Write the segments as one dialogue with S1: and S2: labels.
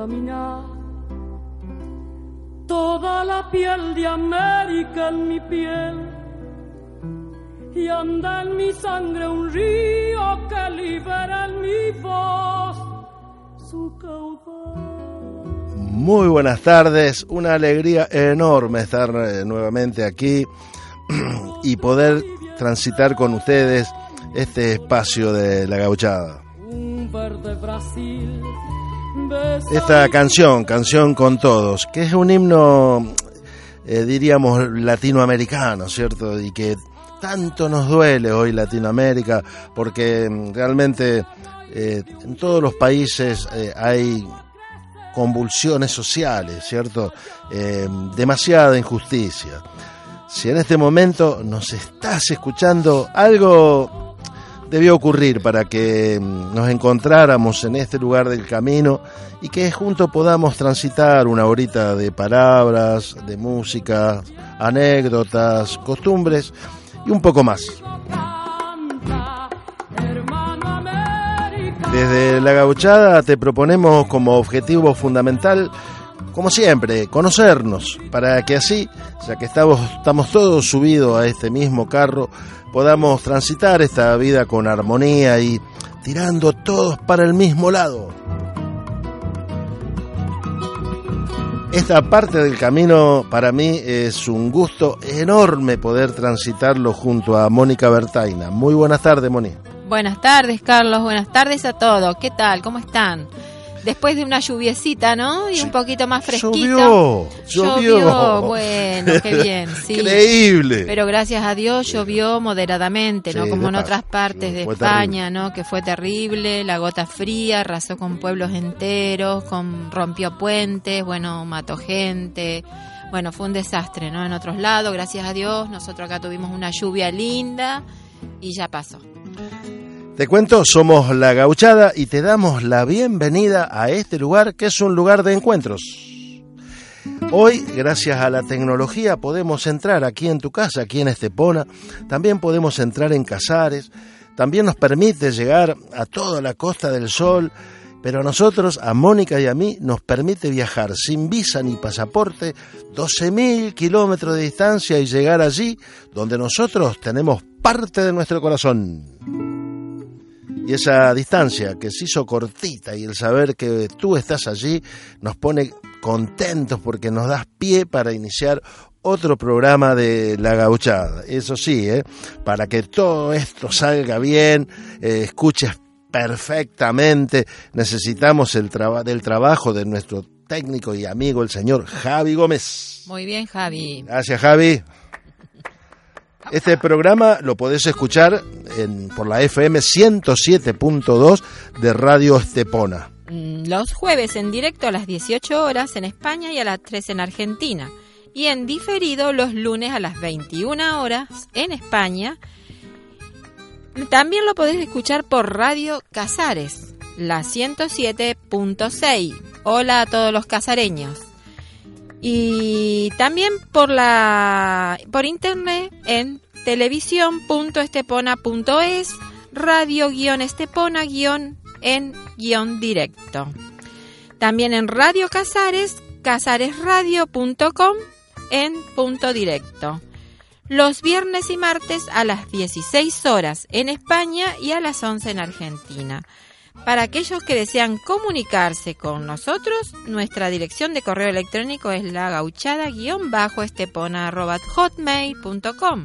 S1: caminar toda la piel de América en mi piel y anda en mi sangre un río que libera en mi voz su caudal.
S2: Muy buenas tardes, una alegría enorme estar eh, nuevamente aquí y poder transitar con ustedes este espacio de la gauchada.
S1: Un verde Brasil.
S2: Esta canción, Canción con Todos, que es un himno, eh, diríamos, latinoamericano, ¿cierto? Y que tanto nos duele hoy Latinoamérica, porque mm, realmente eh, en todos los países eh, hay convulsiones sociales, ¿cierto? Eh, demasiada injusticia. Si en este momento nos estás escuchando, algo debió ocurrir para que mm, nos encontráramos en este lugar del camino y que juntos podamos transitar una horita de palabras, de música, anécdotas, costumbres y un poco más. Desde la gauchada te proponemos como objetivo fundamental, como siempre, conocernos, para que así, ya que estamos, estamos todos subidos a este mismo carro, podamos transitar esta vida con armonía y tirando todos para el mismo lado. Esta parte del camino para mí es un gusto enorme poder transitarlo junto a Mónica Bertaina. Muy buenas tardes, Moni.
S3: Buenas tardes, Carlos. Buenas tardes a todos. ¿Qué tal? ¿Cómo están? Después de una lluviecita, ¿no? Y un poquito más fresquito.
S2: Llovió, llovió.
S3: Bueno, qué bien, sí.
S2: Increíble.
S3: Pero gracias a Dios llovió moderadamente, ¿no?
S2: Sí,
S3: Como en otras partes de España, ¿no? Que fue terrible, la gota fría arrasó con pueblos enteros, con rompió puentes, bueno, mató gente. Bueno, fue un desastre, ¿no? En otros lados, gracias a Dios, nosotros acá tuvimos una lluvia linda y ya pasó.
S2: Te cuento, somos La Gauchada y te damos la bienvenida a este lugar que es un lugar de encuentros. Hoy, gracias a la tecnología, podemos entrar aquí en tu casa, aquí en Estepona, también podemos entrar en Casares, también nos permite llegar a toda la Costa del Sol, pero a nosotros, a Mónica y a mí, nos permite viajar sin visa ni pasaporte 12.000 kilómetros de distancia y llegar allí donde nosotros tenemos parte de nuestro corazón. Y esa distancia que se hizo cortita y el saber que tú estás allí nos pone contentos porque nos das pie para iniciar otro programa de La Gauchada. Eso sí, ¿eh? para que todo esto salga bien, eh, escuches perfectamente, necesitamos el traba- del trabajo de nuestro técnico y amigo, el señor Javi Gómez.
S3: Muy bien, Javi.
S2: Gracias, Javi. Este programa lo podés escuchar en, por la FM 107.2 de Radio Estepona.
S3: Mm, Los jueves en directo a las 18 horas en España y a las 3 en Argentina. Y en diferido los lunes a las 21 horas en España. También lo podés escuchar por Radio Casares, la 107.6. Hola a todos los casareños. Y también por la por internet en televisión.estepona.es, radio-estepona-en guion directo. También en Radio Casares, casaresradio.com en punto directo. Los viernes y martes a las 16 horas en España y a las 11 en Argentina. Para aquellos que desean comunicarse con nosotros, nuestra dirección de correo electrónico es lagauchada-estepona.hotmail.com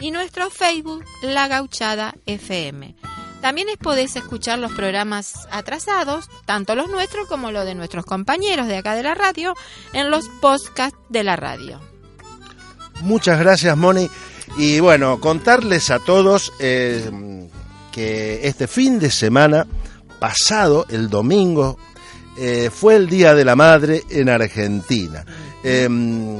S3: y nuestro Facebook La Gauchada FM. También podés escuchar los programas atrasados, tanto los nuestros como los de nuestros compañeros de acá de la radio, en los podcasts de la radio.
S2: Muchas gracias, Moni. Y bueno, contarles a todos eh, que este fin de semana pasado, el domingo, eh, fue el Día de la Madre en Argentina. Em,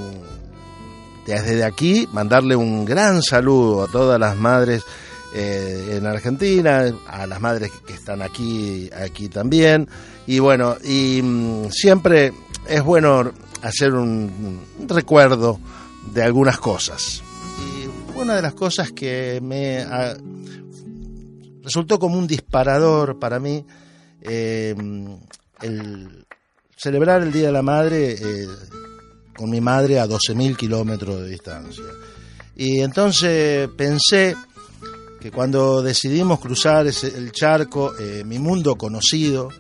S2: desde aquí, mandarle un gran saludo a todas las madres eh, en Argentina, a las madres que están aquí, aquí también. Y bueno, y mm, siempre es bueno hacer un recuerdo de algunas cosas. Y una de las cosas que me resultó como un disparador para mí eh, el celebrar el Día de la Madre eh, con mi madre a 12.000 kilómetros de distancia. Y entonces pensé que cuando decidimos cruzar el charco, eh, mi mundo conocido,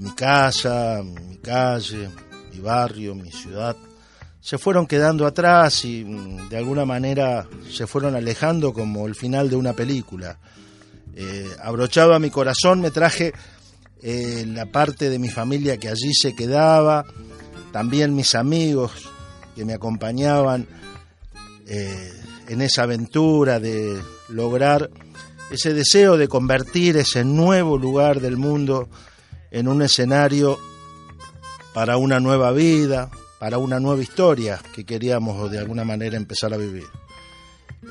S2: mi casa, mi calle, mi barrio, mi ciudad, se fueron quedando atrás y mm, de alguna manera se fueron alejando como el final de una película eh, abrochado a mi corazón me traje eh, la parte de mi familia que allí se quedaba, también mis amigos que me acompañaban eh, en esa aventura de lograr ese deseo de convertir ese nuevo lugar del mundo en un escenario para una nueva vida, para una nueva historia que queríamos de alguna manera empezar a vivir.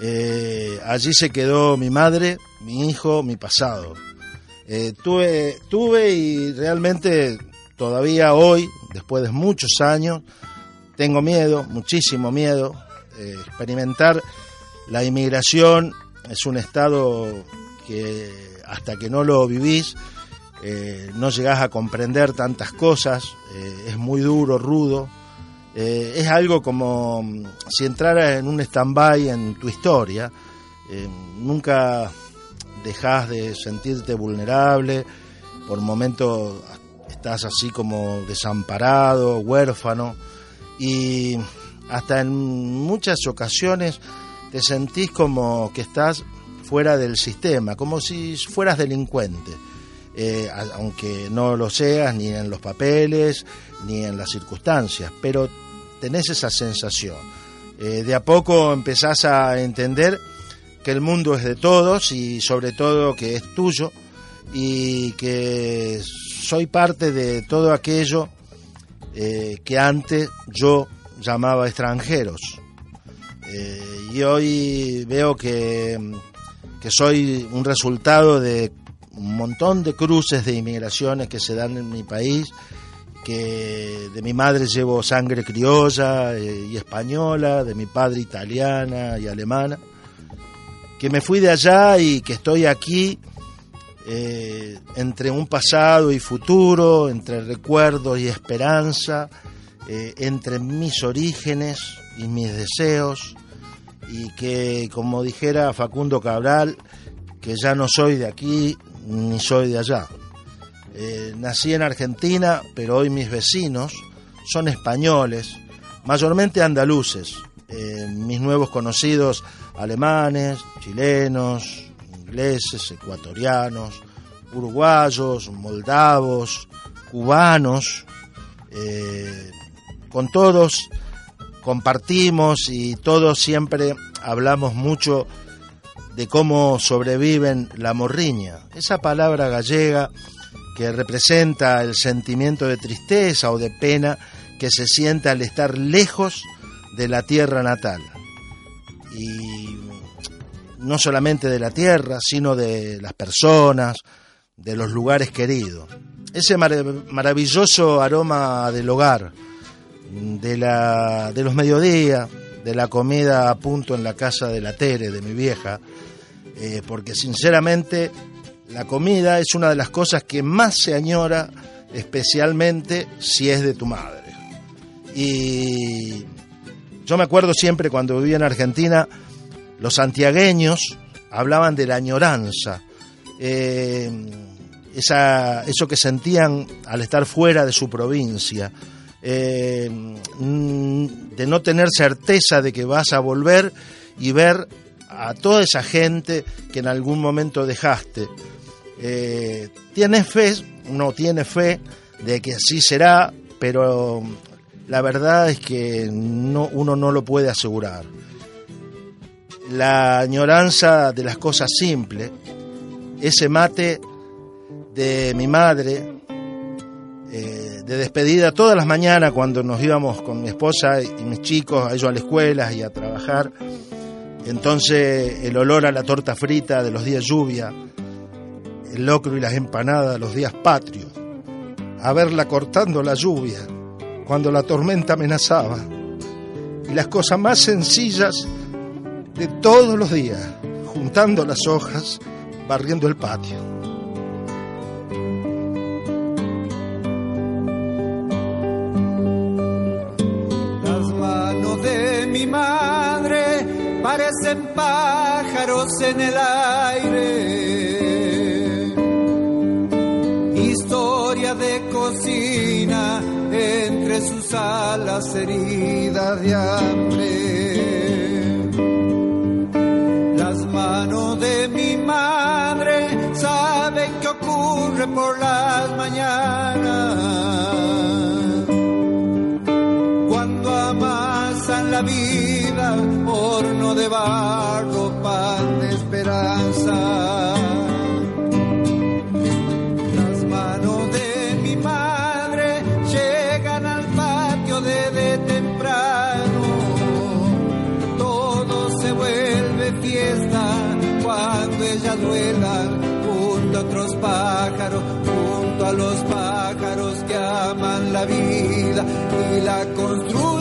S2: Eh, allí se quedó mi madre, mi hijo, mi pasado. Eh, tuve, tuve y realmente todavía hoy, después de muchos años, tengo miedo, muchísimo miedo. Eh, experimentar la inmigración es un estado que hasta que no lo vivís no llegás a comprender tantas cosas, es muy duro, rudo eh, es algo como mm, si entraras en un stand-by en tu historia, eh, nunca dejas de sentirte vulnerable, por momentos estás así como desamparado, huérfano, y hasta en muchas ocasiones te sentís como que estás fuera del sistema, como si fueras delincuente. Eh, aunque no lo seas ni en los papeles ni en las circunstancias, pero tenés esa sensación. Eh, de a poco empezás a entender que el mundo es de todos y sobre todo que es tuyo y que soy parte de todo aquello eh, que antes yo llamaba extranjeros. Eh, y hoy veo que, que soy un resultado de un montón de cruces de inmigraciones que se dan en mi país que de mi madre llevo sangre criolla eh, y española, de mi padre italiana y alemana, que me fui de allá y que estoy aquí eh, entre un pasado y futuro, entre recuerdos y esperanza, eh, entre mis orígenes y mis deseos, y que, como dijera Facundo Cabral, que ya no soy de aquí ni soy de allá. Eh, nací en Argentina, pero hoy mis vecinos son españoles, mayormente andaluces. Eh, mis nuevos conocidos alemanes, chilenos, ingleses, ecuatorianos, uruguayos, moldavos, cubanos, eh, con todos compartimos y todos siempre hablamos mucho de cómo sobreviven la morriña, esa palabra gallega que representa el sentimiento de tristeza o de pena que se siente al estar lejos de la tierra natal. Y no solamente de la tierra, sino de las personas, de los lugares queridos. Ese maravilloso aroma del hogar, de, la, de los mediodías, de la comida a punto en la casa de la Tere, de mi vieja, eh, porque sinceramente la comida es una de las cosas que más se añora, especialmente si es de tu madre. Y yo me acuerdo siempre cuando vivía en Argentina, los santiagueños hablaban de la añoranza, eh, esa, eso que sentían al estar fuera de su provincia, eh, de no tener certeza de que vas a volver y ver a toda esa gente que en algún momento dejaste. Eh, tienes fe, uno tiene fe de que así será, pero la verdad es que no, uno no lo puede asegurar. La añoranza de las cosas simples, ese mate de mi madre, eh, de despedida todas las mañanas cuando nos íbamos con mi esposa y mis chicos, a ellos a la escuela y a trabajar. Entonces el olor a la torta frita de los días lluvia, el locro y las empanadas los días patrios, a verla cortando la lluvia cuando la tormenta amenazaba, y las cosas más sencillas de todos los días, juntando las hojas, barriendo el patio.
S4: Las manos de mi madre parecen pájaros en el aire. Entre sus alas heridas de hambre. Las manos de mi madre saben qué ocurre por las mañanas. Cuando amasan la vida, horno de barro, pan de esperanza. A los pájaros que aman la vida y la construyen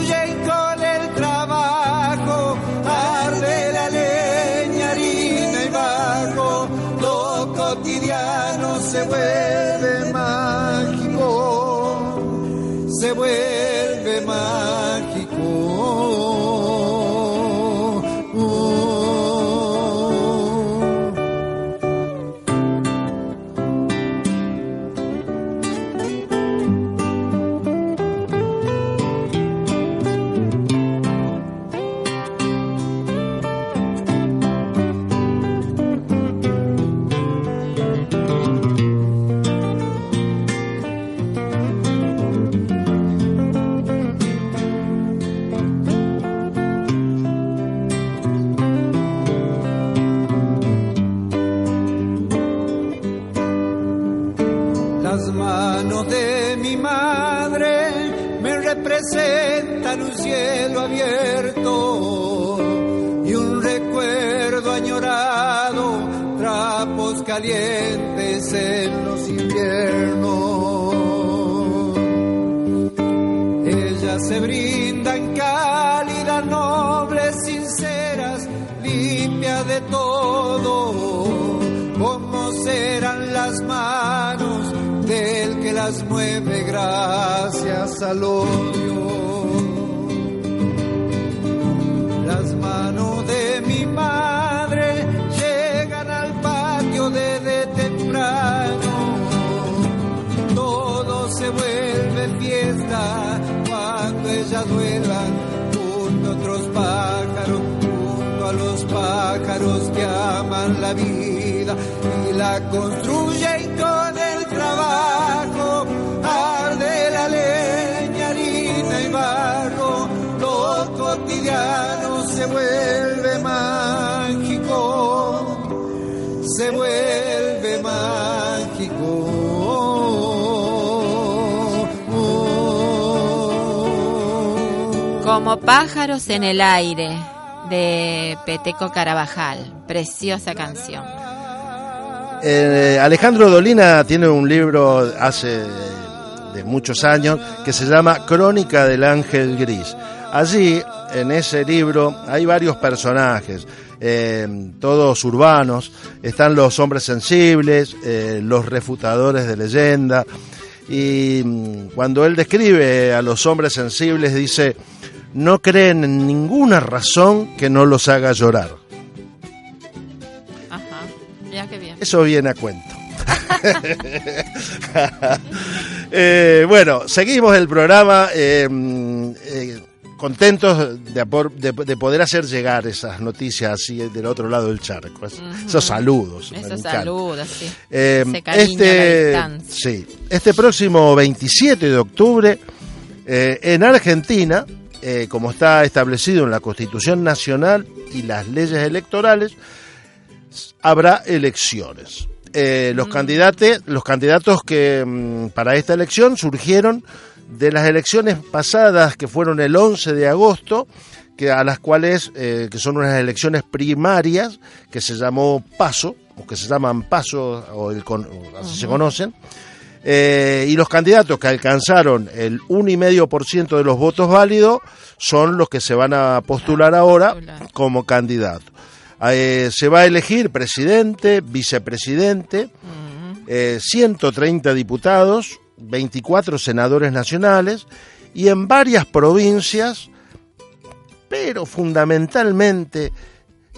S4: Las manos de mi madre me representan un cielo abierto y un recuerdo añorado, trapos calientes en los inviernos. Ellas se brindan las mueve gracias al odio. Las manos de mi madre llegan al patio desde temprano. Todo se vuelve fiesta cuando ellas vuelan junto a otros pájaros, junto a los pájaros que aman la vida y la construyen con el trabajo.
S3: Como pájaros en el aire de Peteco Carabajal. Preciosa canción.
S2: Eh, Alejandro Dolina tiene un libro hace de muchos años que se llama Crónica del Ángel Gris. Allí, en ese libro, hay varios personajes. eh, todos urbanos, están los hombres sensibles, eh, los refutadores de leyenda, y mm, cuando él describe a los hombres sensibles dice, no creen en ninguna razón que no los haga llorar.
S3: Ajá, ya que bien.
S2: Eso viene a cuento. Eh, bueno, seguimos el programa. eh, eh, contentos de, de- de poder hacer llegar esas noticias así del otro lado del charco. Es- Esos saludos.
S3: Esos saludos, sí. Ese cariño a la
S2: este, sí, este próximo 27 de octubre en Argentina, eh, como está establecido en la Constitución Nacional y las leyes electorales, habrá elecciones. Eh, los, candidatos, los candidatos que mm, para esta elección surgieron de las elecciones pasadas que fueron el 11 de agosto, que a las cuales eh, que son unas elecciones primarias que se llamó PASO o que se llaman PASO o, el con- o así se conocen. Eh, y los candidatos que alcanzaron el 1,5% de los votos válidos son los que se van a postular ahora como candidatos. Eh, se va a elegir presidente, vicepresidente, eh, 130 diputados, 24 senadores nacionales y en varias provincias, pero fundamentalmente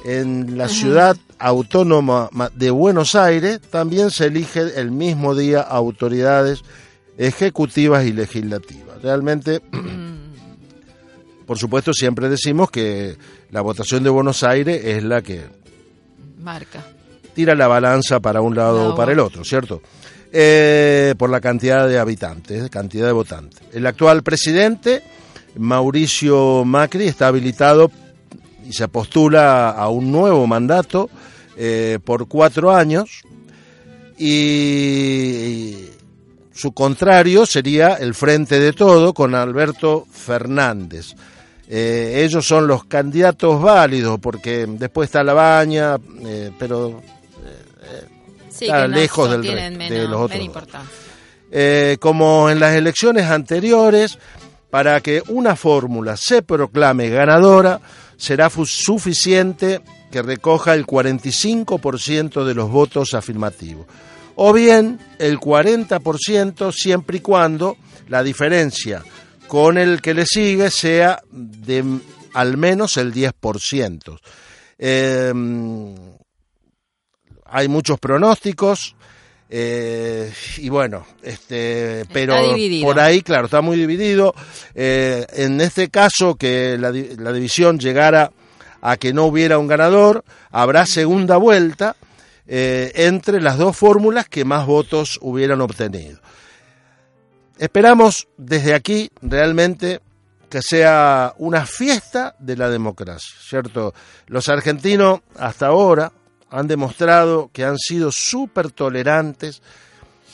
S2: en la ciudad autónoma ma- de Buenos Aires, también se elige el mismo día autoridades ejecutivas y legislativas. Realmente, por supuesto, siempre decimos que la votación de Buenos Aires es la que
S3: Marca.
S2: tira la balanza para un lado o para el otro, ¿cierto? Eh, por la cantidad de habitantes, cantidad de votantes. El actual presidente, Mauricio Macri, está habilitado y se postula a un nuevo mandato eh, por cuatro años y su contrario sería el Frente de Todo con Alberto Fernández. Eh, ellos son los candidatos válidos porque después está la baña, eh, pero
S3: Sí,
S2: Está lejos del
S3: menos,
S2: de los otros como en las elecciones anteriores, para que una fórmula se proclame ganadora, será suficiente que recoja el 45% de los votos afirmativos. O bien el 40% siempre y cuando la diferencia con el que le sigue sea de al menos el 10%. Eh, hay muchos pronósticos eh, y bueno, este, pero por ahí, claro, está muy dividido. Eh, en este caso, que la división llegara a que no hubiera un ganador, habrá segunda vuelta eh, entre las dos fórmulas que más votos hubieran obtenido. Esperamos desde aquí realmente que sea una fiesta de la democracia, ¿cierto? Los argentinos hasta ahora han demostrado que han sido súper tolerantes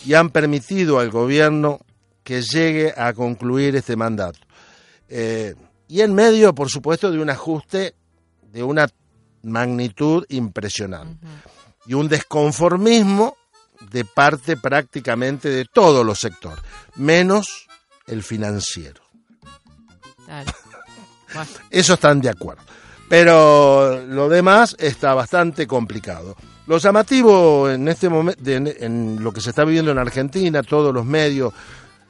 S2: y han permitido al gobierno que llegue a concluir este mandato. Eh, y en medio, por supuesto, de un ajuste de una magnitud impresionante y un desconformismo de parte prácticamente de todos los sectores, menos el financiero. Eso están de acuerdo. Pero lo demás está bastante complicado. Lo llamativo en este momento, en, en lo que se está viviendo en Argentina, todos los medios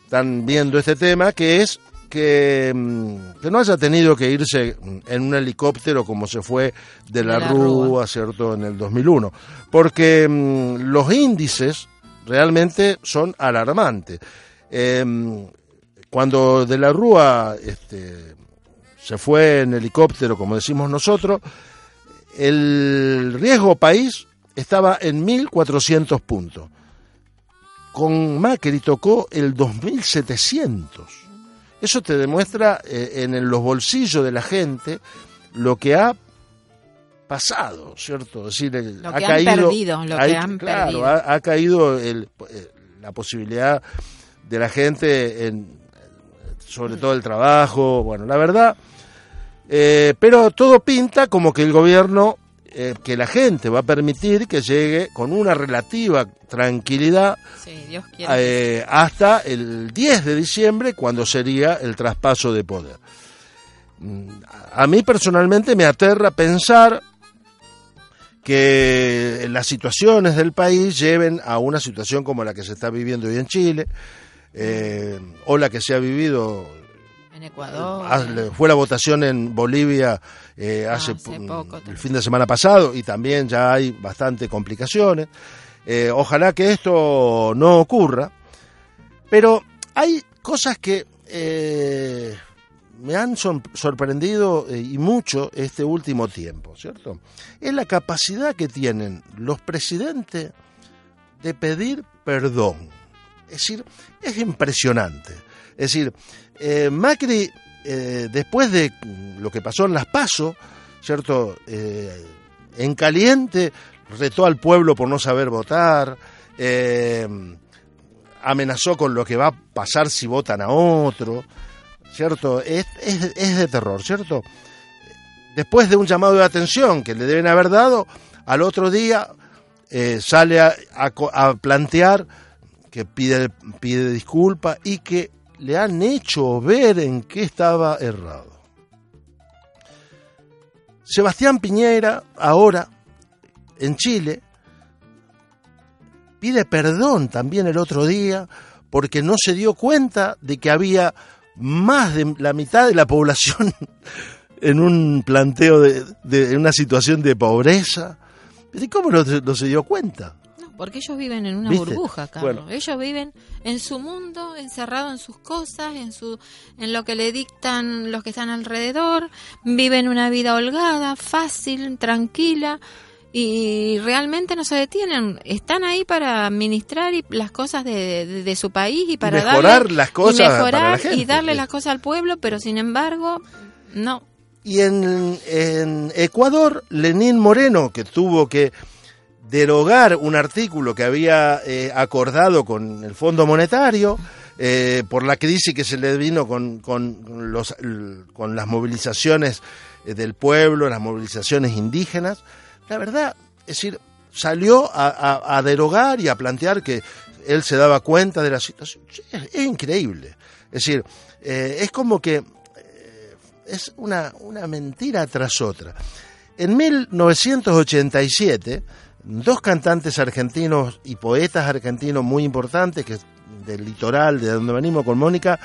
S2: están viendo este tema, que es que, mm, que no haya tenido que irse en un helicóptero como se fue de la,
S3: De la
S2: Rúa,
S3: Rúa.
S2: ¿cierto?, en el 2001. Porque mm, los índices realmente son alarmantes. Em, cuando de la Rúa este, se fue en helicóptero, como decimos nosotros, el riesgo país estaba en 1.400 puntos. Con Macri tocó el 2.700. Eso te demuestra eh, en los bolsillos de la gente lo que ha pasado, ¿cierto? Es decir, el-
S3: Lo
S2: ha
S3: que han
S2: caído,
S3: perdido, lo que han
S2: claro,
S3: perdido.
S2: Ha, ha caído el- eh, la posibilidad de la gente en, sobre todo el trabajo, bueno, la verdad, eh, pero todo pinta como que el gobierno, eh, que la gente va a permitir que llegue con una relativa tranquilidad
S3: sí, Dios quiere.
S2: eh, hasta el 10 de diciembre, cuando sería el traspaso de poder. Mm, A mí personalmente me aterra pensar que las situaciones del país lleven a una situación como la que se está viviendo hoy en Chile, eh, o la que se ha vivido
S3: En Ecuador.
S2: Fue la votación en Bolivia eh, hace,
S3: hace
S2: mm,
S3: poco
S2: el fin de semana pasado y también ya hay bastante complicaciones. Eh, ojalá que esto no ocurra, pero hay cosas que eh, me han sorprendido y mucho este último tiempo, ¿cierto? Es la capacidad que tienen los presidentes de pedir perdón. Es decir, es impresionante. Es decir, eh, Macri, eh, después de lo que pasó en las PASO, ¿cierto? Eh, en caliente, retó al pueblo por no saber votar, amenazó con lo que va a pasar si votan a otro, ¿cierto? Es, de terror, ¿cierto? Después de un llamado de atención que le deben haber dado, al otro día sale a, a plantear que pide, pide disculpas y que le han hecho ver en qué estaba errado. Sebastián Piñera, ahora, en Chile, pide perdón también el otro día porque no se dio cuenta de que había más de la mitad de la población en un planteo de, de- en una situación de pobreza. ¿Y cómo no, no se dio cuenta?
S3: Porque ellos viven en una
S2: ¿Viste?
S3: burbuja, Carlos.
S2: Bueno.
S3: Ellos viven en su mundo, encerrados en sus cosas, en su, en lo que le dictan los que están alrededor. Viven una vida holgada, fácil, tranquila y realmente no se detienen. Están ahí para administrar y las cosas de, de- de su país y para
S2: mejorar
S3: darle,
S2: las cosas
S3: y
S2: para la
S3: mejorar
S2: gente,
S3: y darle
S2: sí.
S3: las cosas al pueblo, pero sin embargo, no.
S2: Y en, en Ecuador, Lenín Moreno, que tuvo que derogar un artículo que había eh, acordado con el Fondo Monetario eh, por la crisis que se le vino con, con, las movilizaciones eh, del pueblo, las movilizaciones indígenas, la verdad, es decir, salió a, a- derogar y a plantear que él se daba cuenta de la situación. Es, increíble. Es decir, es como que es una, una mentira tras otra. En 1987, dos cantantes argentinos y poetas argentinos muy importantes, que del litoral, de donde venimos con Mónica,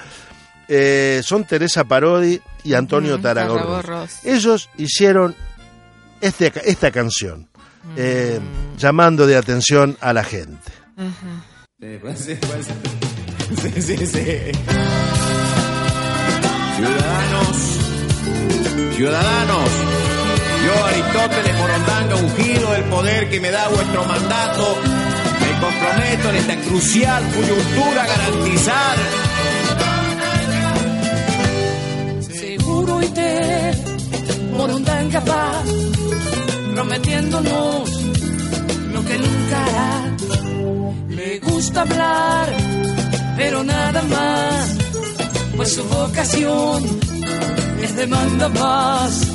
S2: eh, son Teresa Parodi y Antonio
S3: Mm.
S2: Tarragorros. Ellos hicieron este, esta canción, eh,
S3: Mm.
S2: llamando de atención a la gente.
S3: Ajá.
S5: Sí, pues sí, pues. Sí, sí, sí. Ciudadanos, ciudadanos, yo Aristóteles Morondanga, ungido del poder que me da vuestro mandato, me comprometo en esta crucial coyuntura a garantizar
S6: Seguro y te Morondanga va prometiéndonos lo que nunca hará. Le gusta hablar, pero nada más, pues su vocación es demanda más.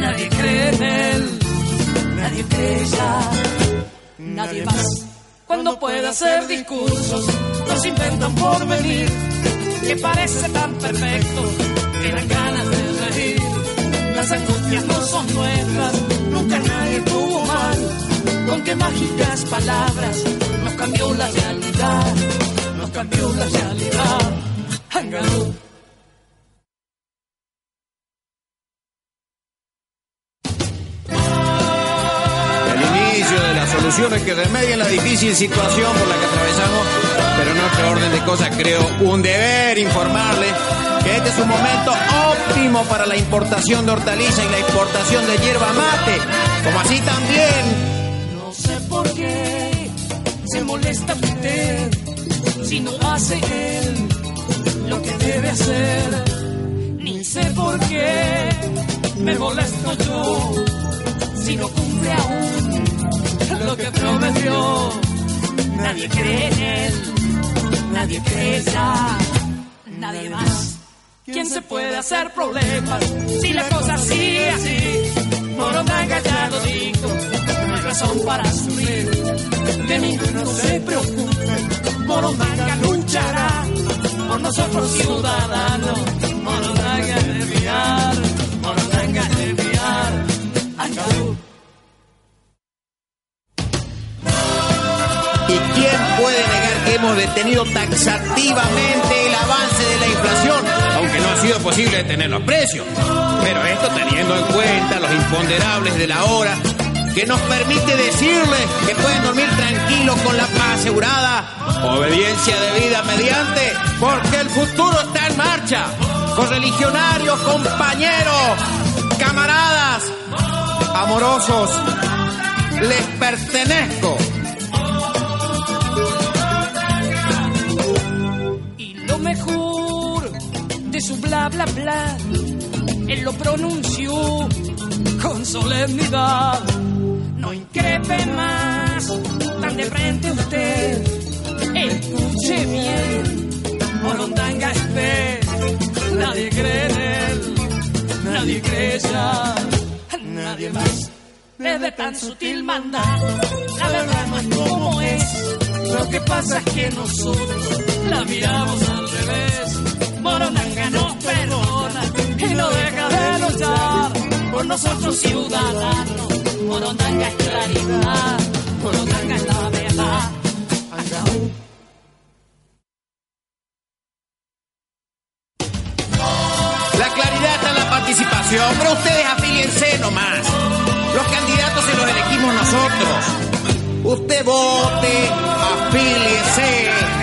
S6: Nadie cree en él, nadie cree ya, nadie más. Cuando pueda hacer discursos, los inventan por venir, que parece tan perfecto, que dan ganas de reír. Las angustias no son nuestras, nunca nadie tuvo mal. Con qué mágicas palabras nos cambió la realidad, nos cambió la realidad. Hangaroo.
S5: Que remedien la difícil situación por la que atravesamos, pero en otro orden de cosas creo un deber informarle que este es un momento óptimo para la importación de hortaliza y la exportación de hierba mate, como así también
S6: No sé por qué se molesta usted si no hace él lo que debe hacer. Ni sé por qué me molesto yo si no cumple aún lo que prometió. Nadie cree en él, nadie cree ya, nadie más. ¿Quién se puede hacer problemas si la cosa sigue así? Morondanga ya lo dijo, no hay razón para sufrir. De ninguno se preocupe, Morondanga luchará por nosotros ciudadanos.
S5: Hemos detenido taxativamente el avance de la inflación? Aunque no ha sido posible detener los precios. Pero esto teniendo en cuenta los imponderables de la hora, que nos permite decirles que pueden dormir tranquilos con la paz asegurada, obediencia debida mediante, porque el futuro está en marcha. Correligionarios, compañeros, camaradas, amorosos, les pertenezco.
S1: Su bla bla bla, él lo pronunció con solemnidad. No increpe más, tan de frente usted. Escuche bien, Morondanga es fe. Nadie cree en él, nadie cree ya, nadie más. Es de tan sutil maldad, la verdad no es como es. Lo que pasa es que nosotros la miramos al revés. Morondanga nos perdona y no deja de luchar por nosotros ciudadanos. Morondanga es claridad, Morondanga es la verdad.
S5: La claridad está la participación, pero ustedes afíliense nomás. Los candidatos se los elegimos nosotros. Usted vote, afíliese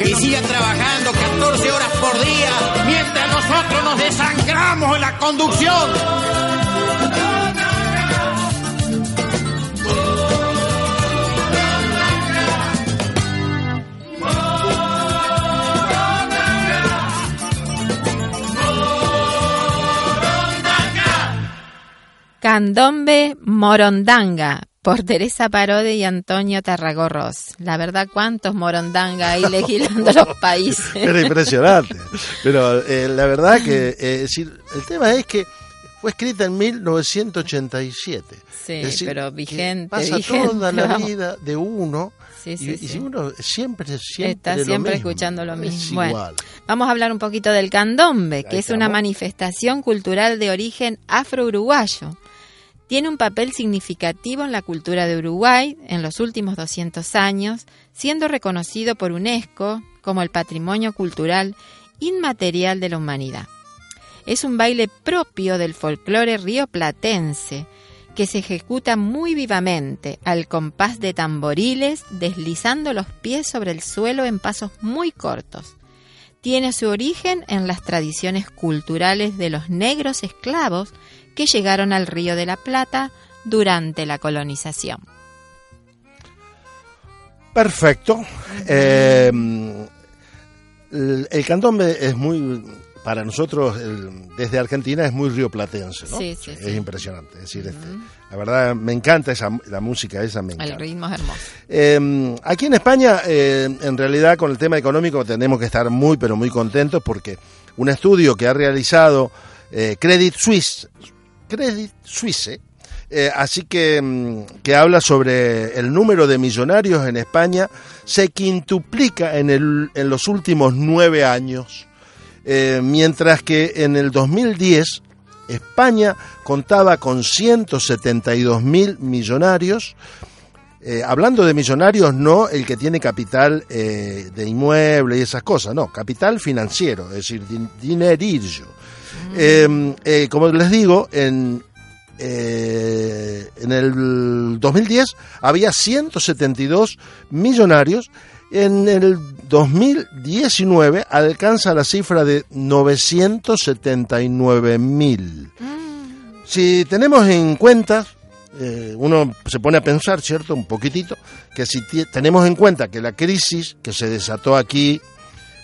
S5: y siga trabajando 14 horas por día mientras nosotros nos desangramos en la conducción.
S3: Candombe Morondanga por Teresa Parode y Antonio Tarragorros. La verdad, cuántos Morondanga hay legislando los países.
S2: Era impresionante. Pero eh, la verdad que eh, es el tema es que fue escrita en 1987.
S3: Sí,
S2: Es decir,
S3: pero vigente,
S2: Pasa
S3: vigente,
S2: toda la
S3: vamos.
S2: vida de uno.
S3: Sí, sí,
S2: y,
S3: sí.
S2: uno siempre, siempre
S3: Está
S2: lo
S3: siempre escuchando lo
S2: Es
S3: mismo. Bueno,
S2: igual.
S3: vamos a hablar un poquito del candombe, que
S2: Ahí
S3: es una manifestación cultural de origen afro-uruguayo. Tiene un papel significativo en la cultura de Uruguay en los últimos 200 años, siendo reconocido por UNESCO como el patrimonio cultural inmaterial de la humanidad. Es un baile propio del folclore rioplatense, que se ejecuta muy vivamente al compás de tamboriles, deslizando los pies sobre el suelo en pasos muy cortos. Tiene su origen en las tradiciones culturales de los negros esclavos que llegaron al Río de la Plata durante la colonización.
S2: Perfecto. Eh, el, el candombe es muy, para nosotros, el- desde Argentina, es muy rioplatense, ¿no?
S3: Sí, sí,
S2: Es
S3: sí.
S2: impresionante. Es decir, este, la verdad, me encanta esa, la música esa, me
S3: El
S2: encanta.
S3: ritmo es hermoso.
S2: Eh, aquí en España, eh, en realidad, con el tema económico tenemos que estar muy, pero muy contentos porque un estudio que ha realizado Credit Suisse, Credit Suisse, eh, así que, mm, que habla sobre el número de millonarios en España, se quintuplica en, el, en los últimos nueve años, eh, mientras que en el 2010 España contaba con 172 mil millonarios, eh, hablando de millonarios, no el que tiene capital de inmueble y esas cosas, no, capital financiero, es decir, din- dinerillo. Eh, eh, como les digo, en, eh, en el 2010 había 172 millonarios, en el 2019 alcanza la cifra de 979 mil. Si tenemos en cuenta, eh, uno se pone a pensar, ¿cierto? Un poquitito, que si tenemos en cuenta que la crisis que se desató aquí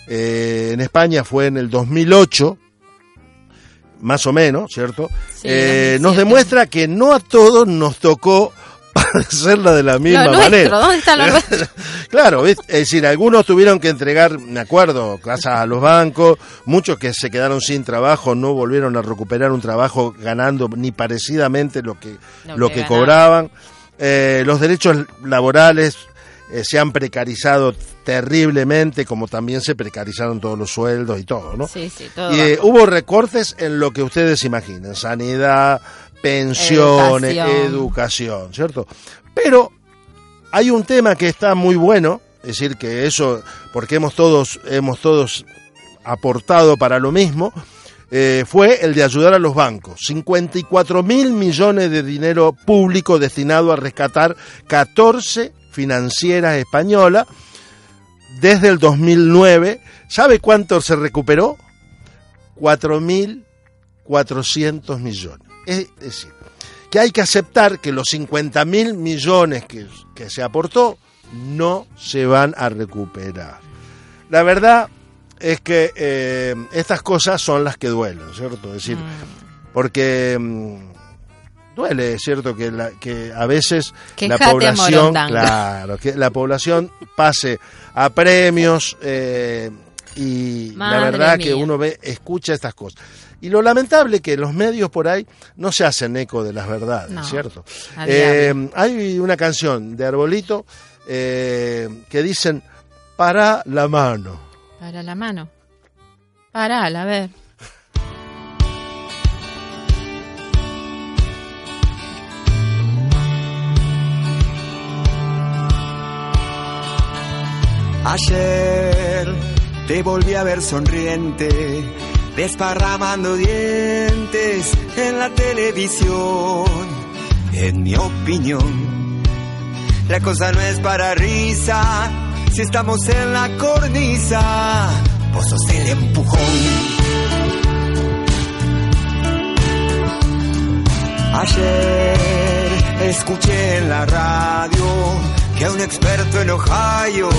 S2: eh, en España fue en el 2008, más o menos, ¿cierto?
S3: Sí,
S2: Eh,
S3: 2007.
S2: nos demuestra que no a todos nos tocó padecerla de la misma
S3: nuestro,
S2: manera.
S3: ¿dónde está lo?
S2: Claro, es decir, algunos tuvieron que entregar, me acuerdo, casas a los bancos, muchos que se quedaron sin trabajo no volvieron a recuperar un trabajo ganando ni parecidamente lo que,
S3: Lo
S2: lo
S3: que
S2: cobraban. Eh, los derechos laborales eh, se han precarizado terriblemente, como también se precarizaron todos los sueldos y todo, ¿no?
S3: Sí, sí, todo
S2: Y eh, hubo recortes en lo que ustedes imaginen, sanidad, pensiones,
S3: Educación.
S2: educación, ¿cierto? Pero hay un tema que está muy bueno, es decir, que eso, porque hemos todos, hemos todos aportado para lo mismo, eh, fue el de ayudar a los bancos. 54 mil millones de dinero público destinado a rescatar 14 financieras españolas desde el 2009. ¿Sabe cuánto se recuperó? 4.400 millones. Es decir, que hay que aceptar que los 50 mil millones que, que se aportó no se van a recuperar. La verdad es que eh, estas cosas son las que duelen, ¿cierto? Es decir, porque duele, ¿cierto? Que, la, que a veces la población, claro, que la población pase a premios eh, y la verdad que uno ve, escucha estas cosas. Y lo lamentable que los medios por ahí no se hacen eco de las verdades,
S3: No,
S2: ¿cierto? Eh, hay una canción de Arbolito eh, que dicen para la mano.
S3: Para la mano. Parala, a ver.
S4: Ayer te volví a ver sonriente, desparramando dientes en la televisión. En mi opinión, la cosa no es para risa si estamos en la cornisa. Vos sos el empujón. Ayer escuché en la radio que un experto en Ohio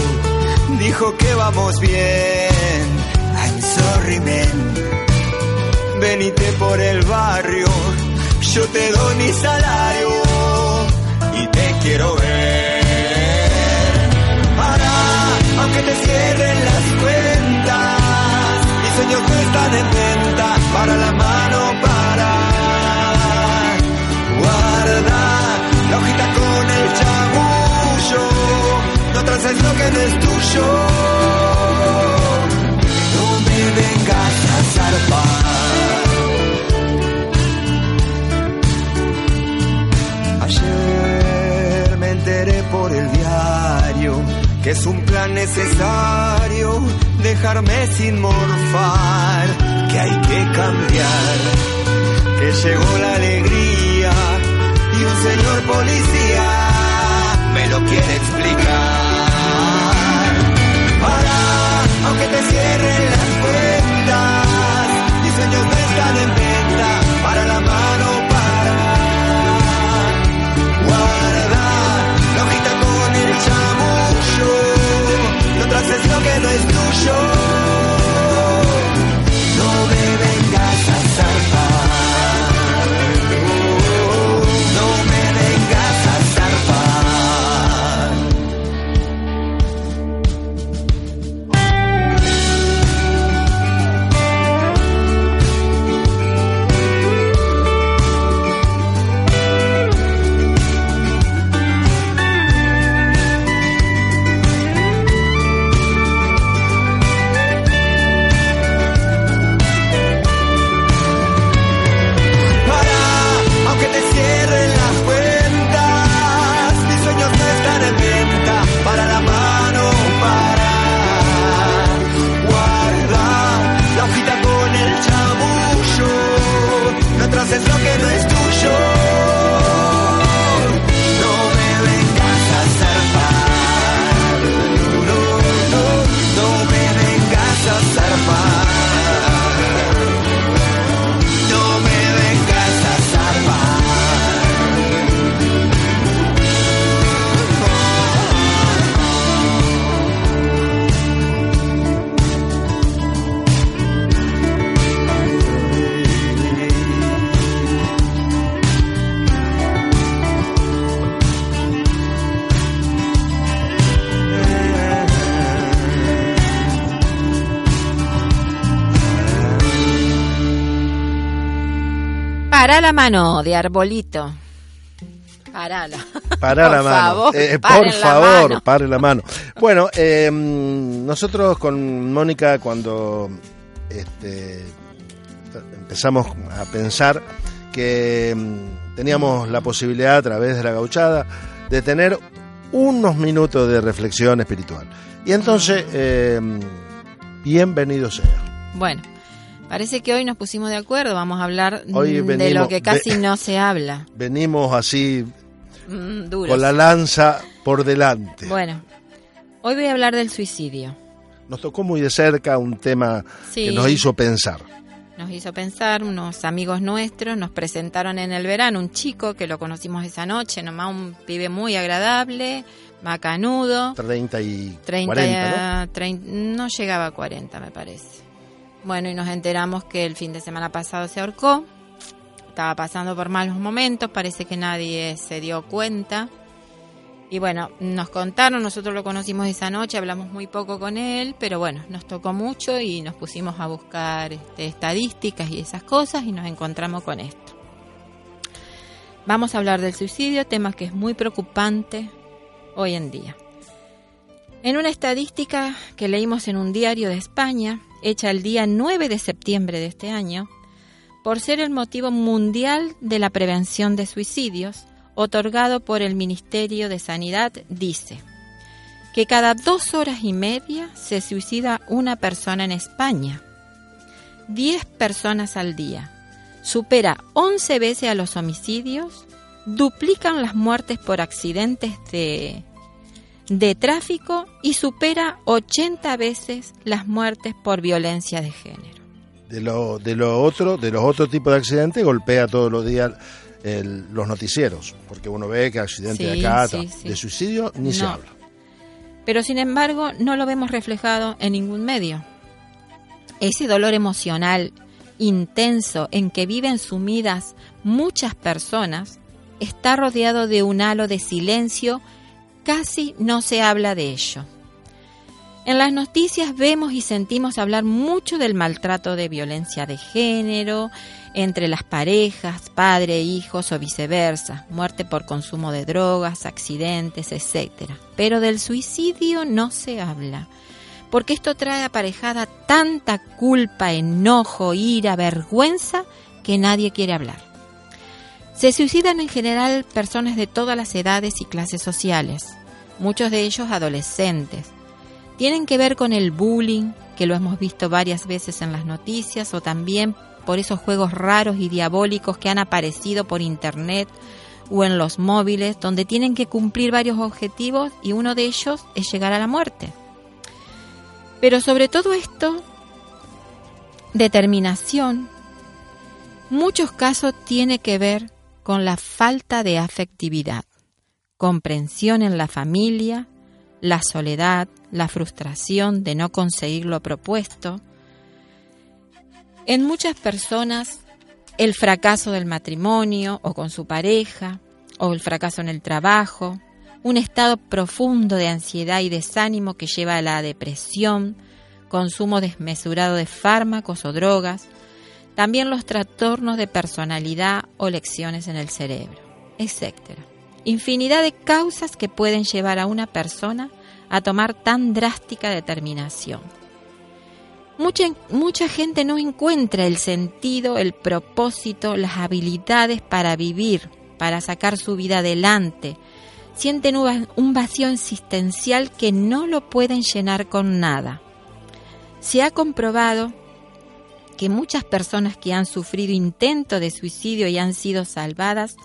S4: dijo que vamos bien. I'm sorry, man. Venite por el barrio, yo te doy mi salario y te quiero ver. Para, aunque te cierren las cuentas, mis sueños no están en venta. Para la mano, tuyo. No me vengas a zarpar. Ayer me enteré por el diario que es un plan necesario dejarme sin morfar, que hay que cambiar, que llegó la alegría y un señor policía me lo quiere explicar. Cierren las cuentas, mis sueños no están en venta, para la mano, para. Guarda la hojita con el chamullo, no traces lo que no es tuyo. Para la mano
S3: de arbolito. Parala.
S2: Para la mano. Eh,
S3: paren
S2: por
S3: la
S2: favor,
S3: mano.
S2: pare la mano. Bueno, eh, nosotros con Mónica cuando este, empezamos a pensar que mm, teníamos la posibilidad a través de la gauchada de tener unos minutos de reflexión espiritual. Y entonces, eh, bienvenido sea.
S3: Bueno, parece que hoy nos pusimos de acuerdo, vamos a hablar
S2: Hoy
S3: de lo que casi
S2: ve-
S3: no se habla.
S2: Venimos así
S3: Mm,
S2: con la lanza por delante.
S3: Bueno, hoy voy a hablar del suicidio.
S2: Nos tocó muy de cerca un tema
S3: Sí.
S2: que nos hizo pensar.
S3: Nos hizo pensar, unos amigos nuestros nos presentaron en el verano un chico que lo conocimos esa noche, nomás un pibe muy agradable, macanudo,
S2: 30 y
S3: 30,
S2: 40, ¿no?
S3: trein- no llegaba a 40 me parece. Bueno, y nos enteramos que el fin de semana pasado se ahorcó, estaba pasando por malos momentos, parece que nadie se dio cuenta. Y bueno, nos contaron, nosotros lo conocimos esa noche, hablamos muy poco con él, pero bueno, nos tocó mucho y nos pusimos a buscar este, estadísticas y esas cosas y nos encontramos con esto. Vamos a hablar del suicidio, tema que es muy preocupante hoy en día. En una estadística que leímos en un diario de España, hecha el día 9 de septiembre de este año, por ser el motivo mundial de la prevención de suicidios, otorgado por el Ministerio de Sanidad, dice que cada dos horas y media se suicida una persona en España. 10 personas al día. Supera 11 veces a los homicidios, duplican las muertes por accidentes de, de tráfico y supera 80 veces las muertes por violencia de género.
S2: De lo, de lo otro, de los otros tipos de accidentes, golpea todos los días el- los noticieros, porque uno ve que accidentes
S3: Sí,
S2: de acá,
S3: sí,
S2: ta-
S3: sí.
S2: de suicidio, ni se habla.
S3: Pero sin embargo, no lo vemos reflejado en ningún medio. Ese dolor emocional intenso en que viven sumidas muchas personas está rodeado de un halo de silencio, casi no se habla de ello. En las noticias vemos y sentimos hablar mucho del maltrato de violencia de género entre las parejas, padre, hijos o viceversa, muerte por consumo de drogas, accidentes, etc. Pero del suicidio no se habla, porque esto trae aparejada tanta culpa, enojo, ira, vergüenza que nadie quiere hablar. Se suicidan en general personas de todas las edades y clases sociales, muchos de ellos adolescentes. Tienen que ver con el bullying, que lo hemos visto varias veces en las noticias, o también por esos juegos raros y diabólicos que han aparecido por internet o en los móviles, donde tienen que cumplir varios objetivos y uno de ellos es llegar a la muerte. Pero sobre todo esto, determinación, muchos casos tiene que ver con la falta de afectividad, comprensión en la familia, la soledad, la frustración de no conseguir lo propuesto. En muchas personas, el fracaso del matrimonio o con su pareja, o el fracaso en el trabajo, un estado profundo de ansiedad y desánimo que lleva a la depresión, consumo desmesurado de fármacos o drogas, también los trastornos de personalidad o lecciones en el cerebro, etc. Infinidad de causas que pueden llevar a una persona a tomar tan drástica determinación. Mucha, mucha gente no encuentra el sentido, el propósito, las habilidades para vivir, para sacar su vida adelante. Sienten un va- un vacío existencial que no lo pueden llenar con nada. Se ha comprobado que muchas personas que han sufrido intento de suicidio y han sido salvadas,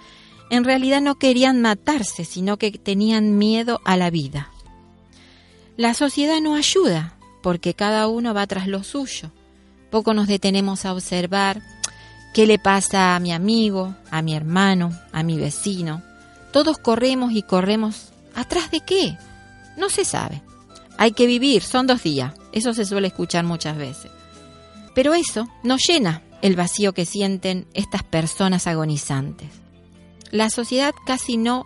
S3: en realidad no querían matarse, sino que tenían miedo a la vida. La sociedad no ayuda, porque cada uno va tras lo suyo. Poco nos detenemos a observar qué le pasa a mi amigo, a mi hermano, a mi vecino. Todos corremos y corremos. ¿Atrás de qué? No se sabe. Hay que vivir, son dos días. Eso se suele escuchar muchas veces. Pero eso no llena el vacío que sienten estas personas agonizantes. La sociedad casi no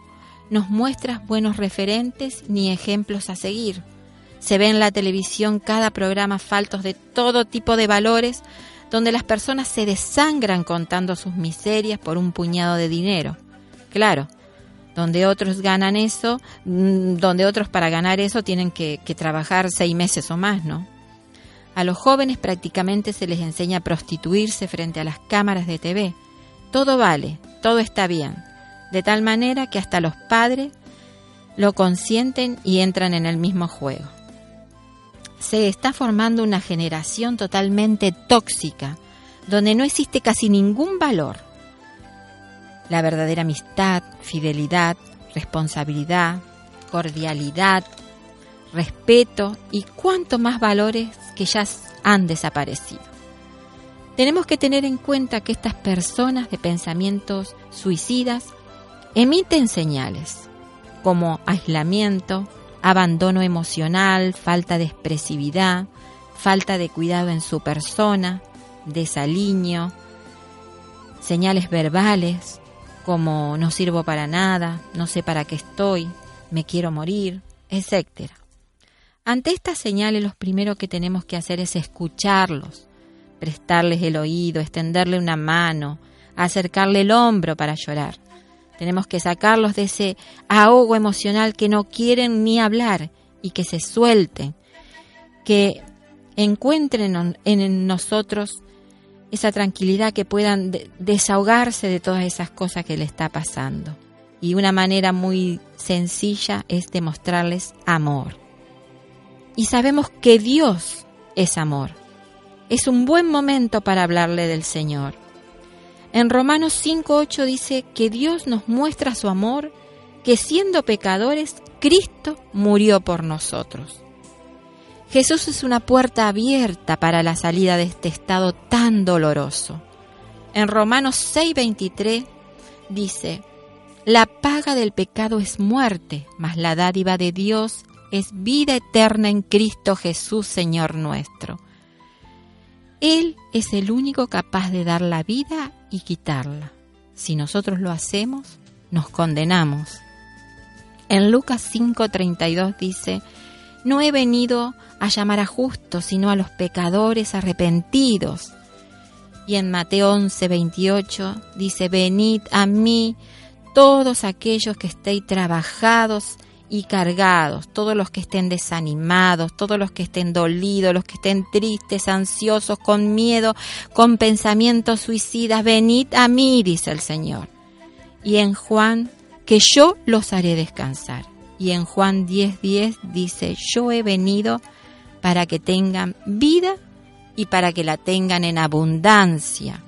S3: nos muestra buenos referentes ni ejemplos a seguir. Se ve en la televisión cada programa faltos de todo tipo de valores, donde las personas se desangran contando sus miserias por un puñado de dinero. Claro, donde otros ganan eso, mm, donde otros para ganar eso tienen que, que trabajar seis meses o más, ¿no? A los jóvenes prácticamente se les enseña a prostituirse frente a las cámaras de TV. Todo vale, todo está bien. De tal manera que hasta los padres lo consienten y entran en el mismo juego. Se está formando una generación totalmente tóxica, donde no existe casi ningún valor. La verdadera amistad, fidelidad, responsabilidad, cordialidad, respeto y cuanto más valores que ya han desaparecido. Tenemos que tener en cuenta que estas personas de pensamientos suicidas emiten señales como aislamiento, abandono emocional, falta de expresividad, falta de cuidado en su persona, desaliño, señales verbales como no sirvo para nada, no sé para qué estoy, me quiero morir, etc. Ante estas señales, lo primero que tenemos que hacer es escucharlos, prestarles el oído, extenderle una mano, acercarle el hombro para llorar. Tenemos que sacarlos de ese ahogo emocional que no quieren ni hablar y que se suelten, que encuentren en nosotros esa tranquilidad que puedan desahogarse de todas esas cosas que le está pasando. Y una manera muy sencilla es demostrarles amor. Y sabemos que Dios es amor. Es un buen momento para hablarle del Señor. En Romanos 5.8 dice que Dios nos muestra su amor, que siendo pecadores, Cristo murió por nosotros. Jesús es una puerta abierta para la salida de este estado tan doloroso. En Romanos 6:23 dice, La paga del pecado es muerte, mas la dádiva de Dios es vida eterna en Cristo Jesús, Señor nuestro. Él es el único capaz de dar la vida y quitarla. Si nosotros lo hacemos, nos condenamos. En Lucas 5:32 dice, no he venido a llamar a justos, sino a los pecadores arrepentidos. Y en Mateo 11:28 dice, venid a mí todos aquellos que estéis trabajados y cargados, todos los que estén desanimados, todos los que estén dolidos, los que estén tristes, ansiosos, con miedo, con pensamientos suicidas, venid a mí, dice el Señor. Y en Juan, que yo los haré descansar. Y en Juan 10:10 10 dice, yo he venido para que tengan vida y para que la tengan en abundancia.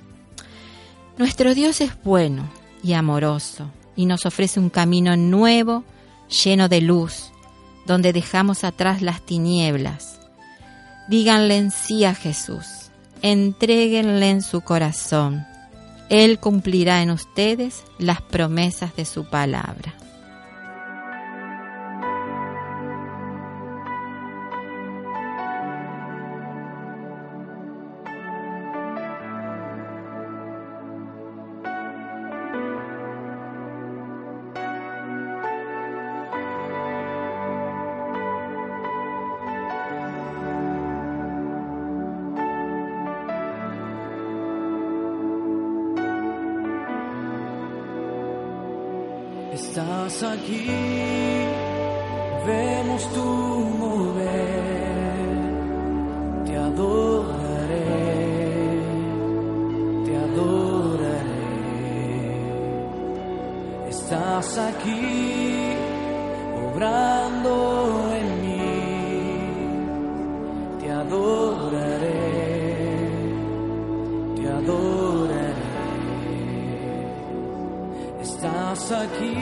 S3: Nuestro Dios es bueno y amoroso y nos ofrece un camino nuevo, lleno de luz, donde dejamos atrás las tinieblas. Díganle en sí a Jesús, entréguenle en su corazón. Él cumplirá en ustedes las promesas de su palabra.
S6: Aquí, obrando en mí, te adoraré, te adoraré. Estás aquí,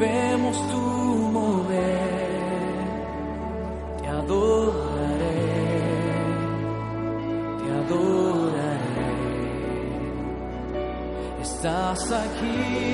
S6: vemos tu mover, te adoraré, te adoraré. Estás aquí,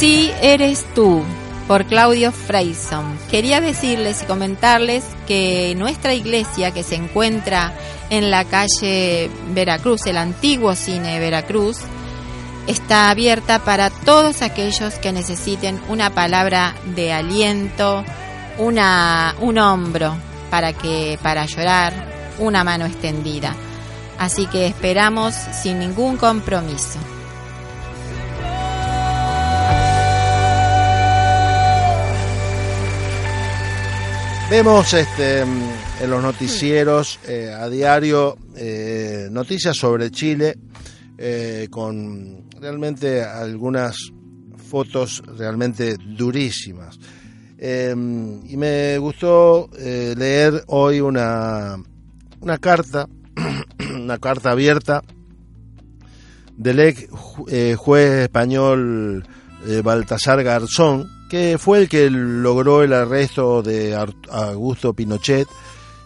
S6: Así eres tú,
S3: por Claudio Freyson. Quería decirles y comentarles que nuestra iglesia, que se encuentra en la calle Veracruz, el antiguo cine Veracruz, está abierta para todos aquellos que necesiten una palabra de aliento, una, un hombro para que para llorar, una mano extendida. Así que esperamos sin ningún compromiso.
S2: Vemos este, en los noticieros eh, a diario eh, noticias sobre Chile eh, con realmente algunas fotos realmente durísimas. Y me gustó leer hoy una, una carta, una carta abierta del ex ju- juez español Baltasar Garzón, que fue el que logró el arresto de Augusto Pinochet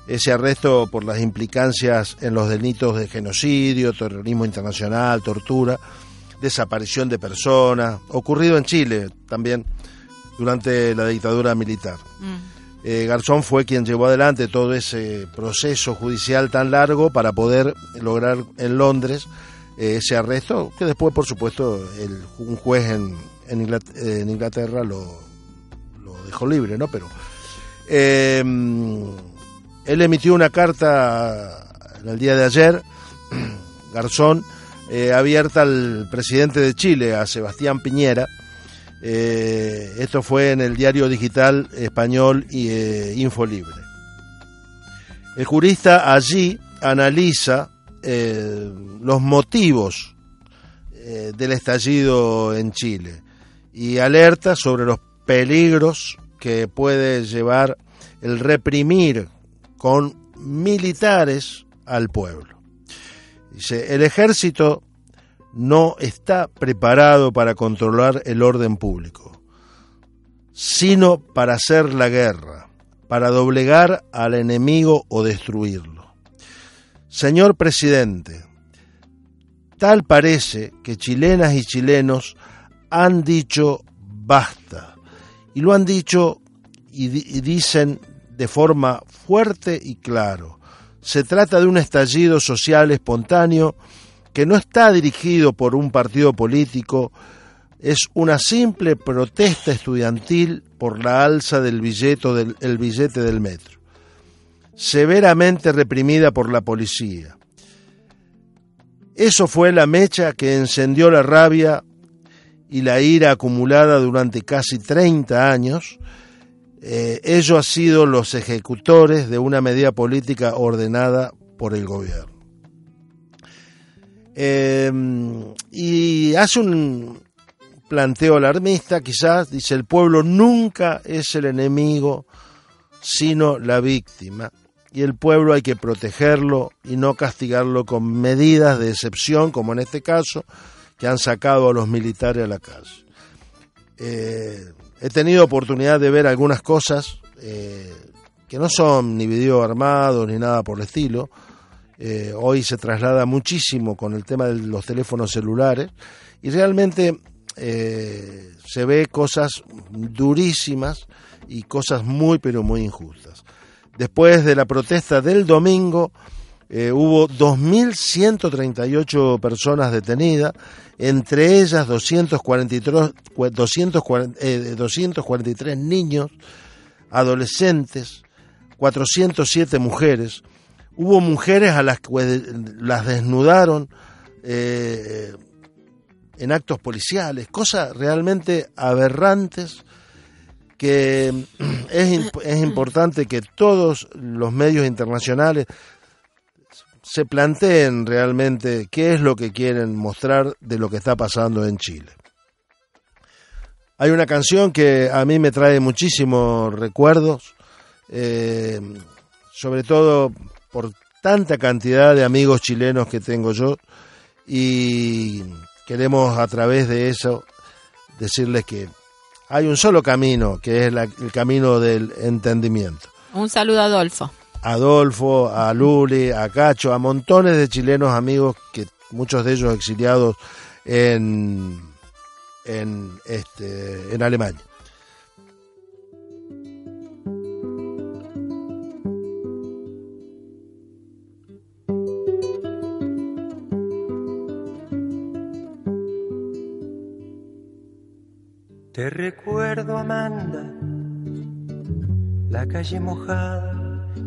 S2: ese arresto por las implicancias en los delitos de genocidio, terrorismo internacional, tortura, desaparición de personas, ocurrido en Chile también durante la dictadura militar.
S3: Mm.
S2: Eh, Garzón fue quien llevó adelante todo ese proceso judicial tan largo para poder lograr en Londres eh, ese arresto, que después, por supuesto, el, un juez en, en Inglat- en Inglaterra lo, dejó libre, ¿no? Pero eh, él emitió una carta en el día de ayer, Garzón, eh, abierta al presidente de Chile, a Sebastián Piñera. Eh, esto fue en el diario digital español y eh, Infolibre. El jurista allí analiza los motivos del estallido en Chile y alerta sobre los peligros que puede llevar el reprimir con militares al pueblo. Dice, el ejército no está preparado para controlar el orden público, sino para hacer la guerra, para doblegar al enemigo o destruirlo. Señor presidente, tal parece que chilenas y chilenos han dicho basta, y lo han dicho y, di- y dicen de forma fuerte y claro. Se trata de un estallido social espontáneo que no está dirigido por un partido político, es una simple protesta estudiantil por la alza del del, el billete del metro, severamente reprimida por la policía. Eso fue la mecha que encendió la rabia y la ira acumulada durante casi 30 años. Eh, ellos han sido los ejecutores de una medida política ordenada por el gobierno. Eh, y hace un planteo alarmista, quizás, dice, el pueblo nunca es el enemigo, sino la víctima. Y el pueblo hay que protegerlo y no castigarlo con medidas de excepción, como en este caso, han sacado a los militares a la calle. Eh, he tenido oportunidad de ver algunas cosas eh, que no son ni video armado ni nada por el estilo. Eh, hoy se traslada muchísimo con el tema de los teléfonos celulares y realmente se ve cosas durísimas y cosas muy pero muy injustas. Después de la protesta del domingo, eh, hubo 2.138 personas detenidas, entre ellas 243, 240, eh, 243 niños, adolescentes, 407 mujeres. Hubo mujeres a las que las desnudaron eh, en actos policiales, cosas realmente aberrantes que es, imp- es importante que todos los medios internacionales se planteen realmente qué es lo que quieren mostrar de lo que está pasando en Chile. Hay una canción que a mí me trae muchísimos recuerdos, eh, sobre todo por tanta cantidad de amigos chilenos que tengo yo y queremos a través de eso decirles que hay un solo camino, que es la- el camino del entendimiento.
S3: Un saludo Adolfo.
S2: Adolfo, a Luli, a Cacho, a montones de chilenos amigos que muchos de ellos exiliados en en este en Alemania.
S7: Te recuerdo, Amanda, la calle mojada,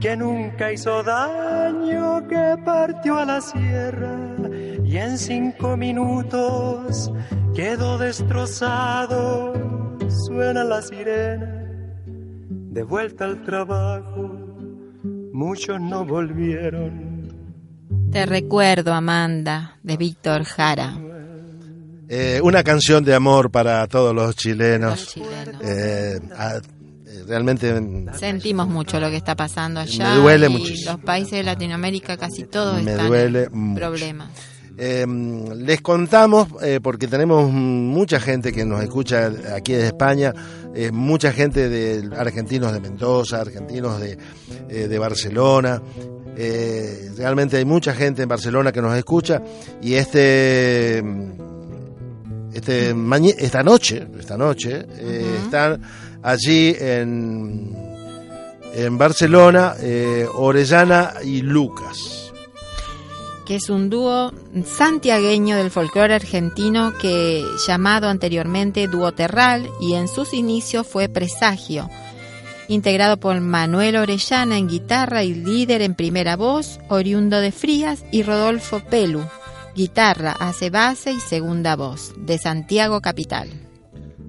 S7: que nunca hizo daño, que partió a la sierra y en cinco minutos quedó destrozado. Suena la sirena, de vuelta al trabajo, muchos no volvieron.
S3: Te recuerdo, Amanda, de Víctor Jara.
S2: Eh, una canción de amor para todos los chilenos.
S3: Los chilenos.
S2: Eh, a- eh, realmente
S3: Sentimos mucho lo que está pasando allá.
S2: Me duele
S3: y
S2: muchísimo.
S3: Los países de Latinoamérica casi todos
S2: Me
S3: están
S2: duele
S3: en problemas.
S2: Eh, les contamos, eh, porque tenemos mucha gente que nos escucha aquí de España, eh, mucha gente de argentinos de Mendoza, argentinos de, eh, de Barcelona. eh, realmente hay mucha gente en Barcelona que nos escucha y este este esta noche esta noche eh, están allí en en Barcelona eh, Orellana y Lucas
S3: que es un dúo santiagueño del folclore argentino que llamado anteriormente Dúo Terral y en sus inicios fue Presagio, integrado por Manuel Orellana en guitarra y líder en primera voz, oriundo de Frías, y Rodolfo Pelu, guitarra, hace base y segunda voz, de Santiago Capital.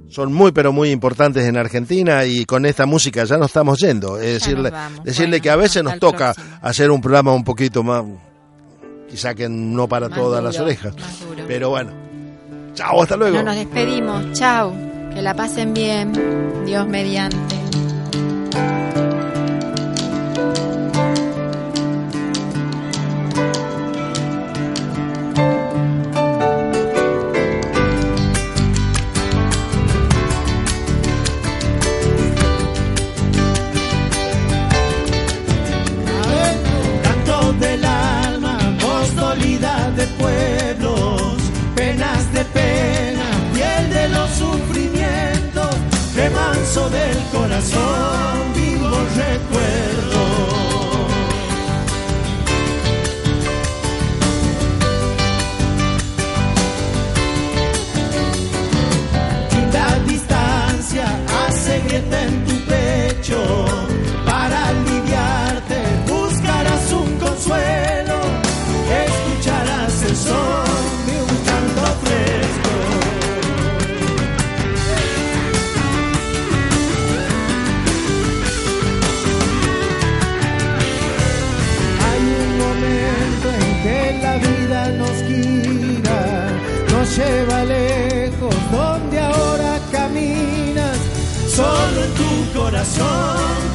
S2: Son muy pero muy importantes en Argentina y con esta música ya nos estamos yendo. Es decirle, decirle
S3: Bueno,
S2: que a veces nos toca
S3: próximo.
S2: hacer un programa un poquito más, quizá que no para
S3: Más
S2: todas
S3: duro,
S2: las orejas. Pero bueno, chao, hasta luego.
S3: No nos despedimos, chao, que la pasen bien, Dios mediante.
S4: Corazón